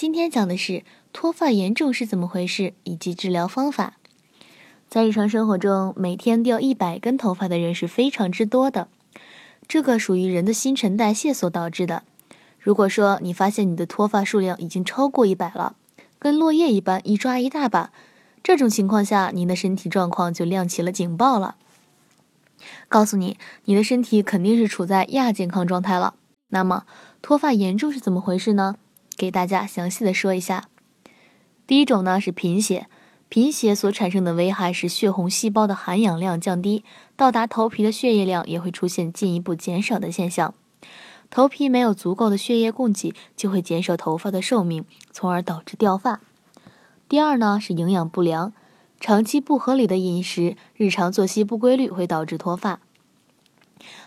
今天讲的是脱发严重是怎么回事以及治疗方法。在日常生活中，每天掉一百根头发的人是非常之多的，这个属于人的新陈代谢所导致的。如果说你发现你的脱发数量已经超过一百了，跟落叶一般一抓一大把，这种情况下，您的身体状况就亮起了警报了，告诉你你的身体肯定是处在亚健康状态了。那么脱发严重是怎么回事呢？给大家详细的说一下，第一种呢是贫血，贫血所产生的危害是血红细胞的含氧量降低，到达头皮的血液量也会出现进一步减少的现象，头皮没有足够的血液供给，就会减少头发的寿命，从而导致掉发。第二呢是营养不良，长期不合理的饮食，日常作息不规律会导致脱发。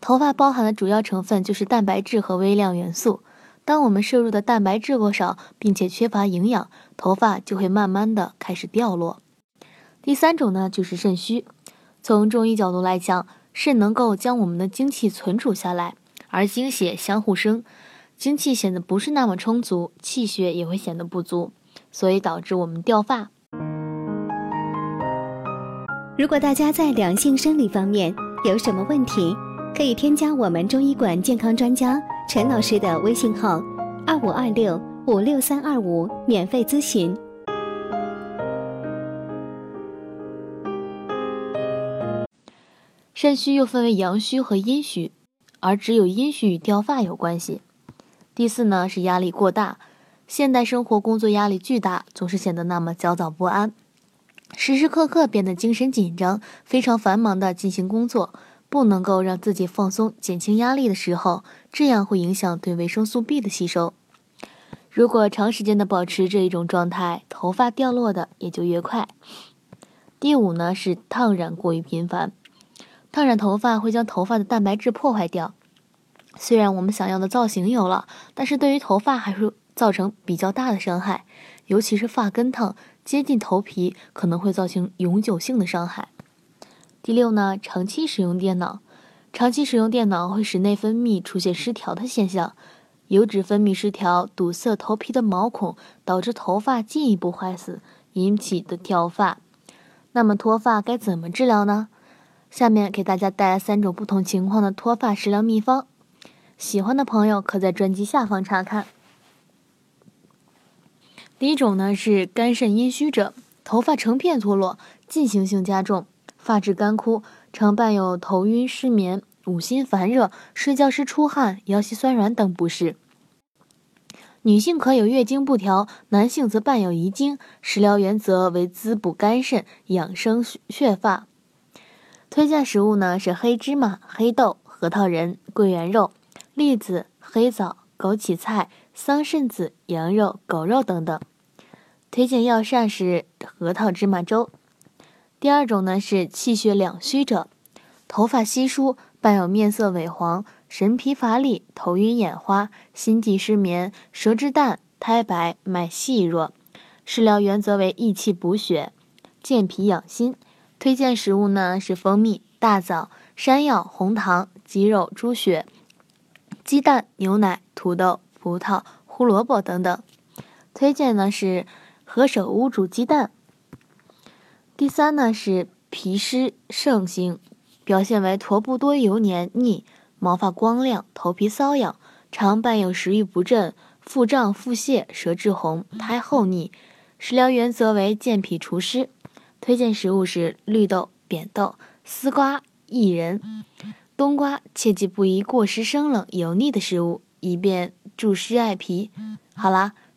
头发包含的主要成分就是蛋白质和微量元素。当我们摄入的蛋白质过少，并且缺乏营养，头发就会慢慢的开始掉落。第三种呢，就是肾虚。从中医角度来讲，肾能够将我们的精气存储下来，而精血相互生，精气显得不是那么充足，气血也会显得不足，所以导致我们掉发。如果大家在两性生理方面有什么问题，可以添加我们中医馆健康专家。陈老师的微信号：二五二六五六三二五，免费咨询。肾虚又分为阳虚和阴虚，而只有阴虚与掉发有关系。第四呢是压力过大，现代生活工作压力巨大，总是显得那么焦躁不安，时时刻刻变得精神紧张，非常繁忙的进行工作。不能够让自己放松、减轻压力的时候，这样会影响对维生素 B 的吸收。如果长时间的保持这一种状态，头发掉落的也就越快。第五呢是烫染过于频繁，烫染头发会将头发的蛋白质破坏掉。虽然我们想要的造型有了，但是对于头发还是造成比较大的伤害，尤其是发根烫接近头皮，可能会造成永久性的伤害。第六呢，长期使用电脑，长期使用电脑会使内分泌出现失调的现象，油脂分泌失调堵塞头皮的毛孔，导致头发进一步坏死，引起的掉发。那么脱发该怎么治疗呢？下面给大家带来三种不同情况的脱发食疗秘方，喜欢的朋友可在专辑下方查看。第一种呢是肝肾阴虚者，头发成片脱落，进行性加重。发质干枯，常伴有头晕、失眠、五心烦热、睡觉时出汗、腰膝酸软等不适。女性可有月经不调，男性则伴有遗精。食疗原则为滋补肝肾，养生血发。推荐食物呢是黑芝麻、黑豆、核桃仁、桂圆肉、栗子、黑枣、枸杞菜、桑葚子、羊肉、狗肉等等。推荐药膳是核桃芝麻粥。第二种呢是气血两虚者，头发稀疏，伴有面色萎黄、神疲乏力、头晕眼花、心悸失眠、舌质淡、苔白、脉细弱。食疗原则为益气补血、健脾养心。推荐食物呢是蜂蜜、大枣、山药、红糖、鸡肉、猪血、鸡蛋、牛奶、土豆、葡萄、胡萝卜等等。推荐呢是何首乌煮鸡蛋。第三呢是脾湿盛行，表现为头部多油黏腻，毛发光亮，头皮瘙痒，常伴有食欲不振、腹胀、腹泻、舌质红、苔厚腻。食疗原则为健脾除湿，推荐食物是绿豆、扁豆、丝瓜、薏仁、冬瓜，切记不宜过食生冷、油腻的食物，以便助湿艾脾。好啦。